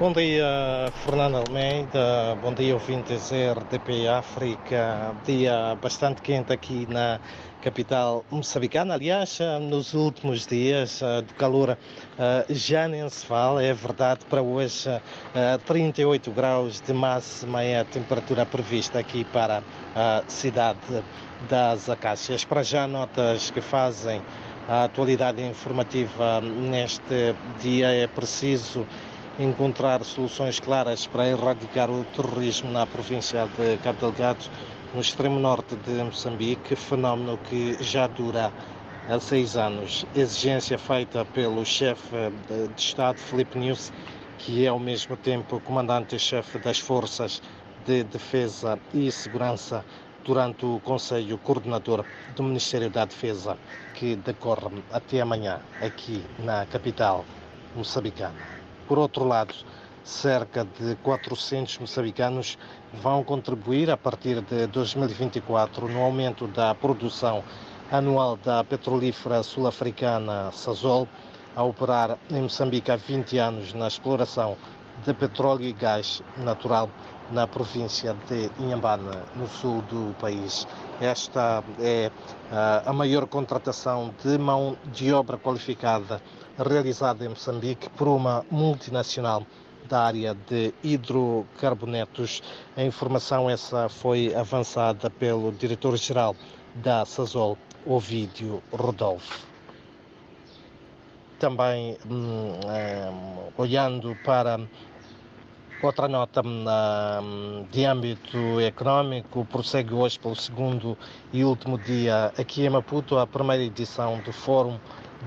Bom dia, Fernando Almeida. Bom dia, ouvintes RDP África. Dia bastante quente aqui na capital moçambicana. Aliás, nos últimos dias do calor já nem se fala. É verdade, para hoje, 38 graus de máxima é a temperatura prevista aqui para a cidade das Acácias. Para já, notas que fazem a atualidade informativa neste dia é preciso encontrar soluções claras para erradicar o terrorismo na província de Cabo Delgado, no extremo norte de Moçambique, fenómeno que já dura há seis anos. Exigência feita pelo chefe de Estado, Filipe News, que é ao mesmo tempo comandante-chefe das Forças de Defesa e Segurança durante o Conselho Coordenador do Ministério da Defesa, que decorre até amanhã aqui na capital moçambicana. Por outro lado, cerca de 400 moçambicanos vão contribuir a partir de 2024 no aumento da produção anual da petrolífera sul-africana Sasol, a operar em Moçambique há 20 anos na exploração de petróleo e gás natural na província de Inhambane, no sul do país. Esta é ah, a maior contratação de mão de obra qualificada realizada em Moçambique por uma multinacional da área de hidrocarbonetos. A informação essa foi avançada pelo diretor-geral da Sasol, Ovídio Rodolfo. Também hum, hum, olhando para Outra nota hum, de âmbito económico prossegue hoje pelo segundo e último dia aqui em Maputo a primeira edição do Fórum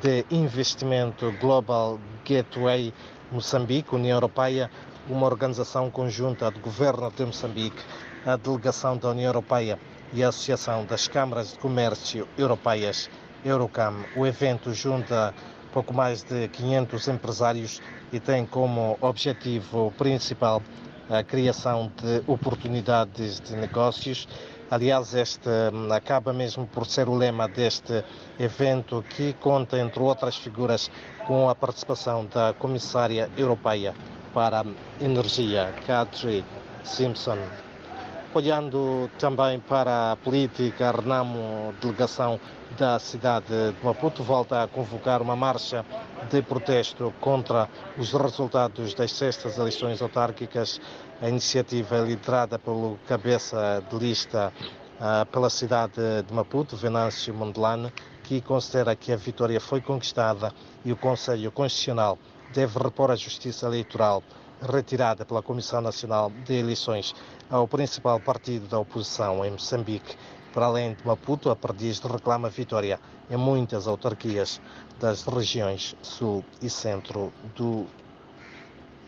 de Investimento Global Gateway Moçambique, União Europeia, uma organização conjunta do Governo de Moçambique, a Delegação da União Europeia e a Associação das Câmaras de Comércio Europeias, Eurocam. O evento junta pouco mais de 500 empresários e tem como objetivo principal a criação de oportunidades de negócios Aliás, este hum, acaba mesmo por ser o lema deste evento, que conta, entre outras figuras, com a participação da Comissária Europeia para a Energia, Kadri Simpson. Olhando também para a política, a Renamo, delegação da cidade de Maputo, volta a convocar uma marcha de protesto contra os resultados das sextas eleições autárquicas. A iniciativa é liderada pelo cabeça de lista uh, pela cidade de Maputo, Venâncio Mondelano, que considera que a vitória foi conquistada e o Conselho Constitucional deve repor a justiça eleitoral retirada pela Comissão Nacional de Eleições ao principal partido da oposição em Moçambique. Para além de Maputo, a Perdiz reclama vitória em muitas autarquias das regiões sul e centro do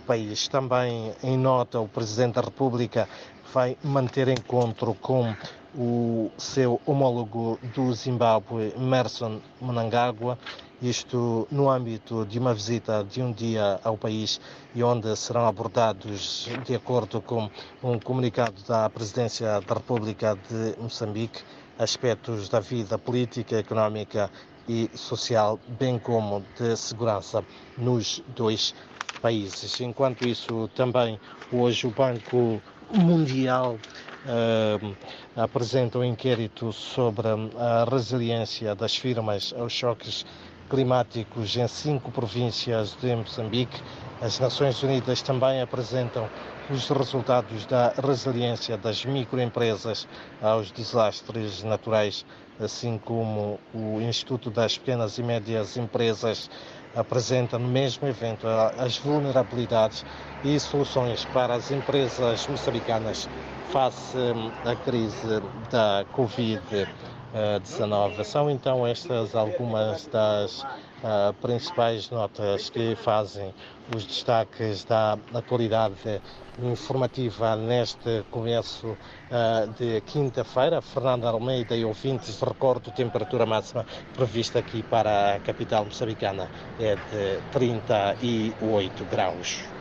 país. Também em nota, o Presidente da República vai manter encontro com o seu homólogo do Zimbábue, Emerson Mnangagwa, isto no âmbito de uma visita de um dia ao país e onde serão abordados, de acordo com um comunicado da Presidência da República de Moçambique, aspectos da vida política, económica e social, bem como de segurança nos dois países. Enquanto isso, também hoje o Banco Mundial uh, apresenta um inquérito sobre a resiliência das firmas aos choques climáticos em cinco províncias de Moçambique. As Nações Unidas também apresentam os resultados da resiliência das microempresas aos desastres naturais, assim como o Instituto das Pequenas e Médias Empresas apresenta no mesmo evento as vulnerabilidades e soluções para as empresas moçambicanas face à crise da Covid-19. 19. São então estas algumas das uh, principais notas que fazem os destaques da atualidade informativa neste começo uh, de quinta-feira. Fernando Almeida e ouvintes, recordo, temperatura máxima prevista aqui para a capital moçambicana é de 38 graus.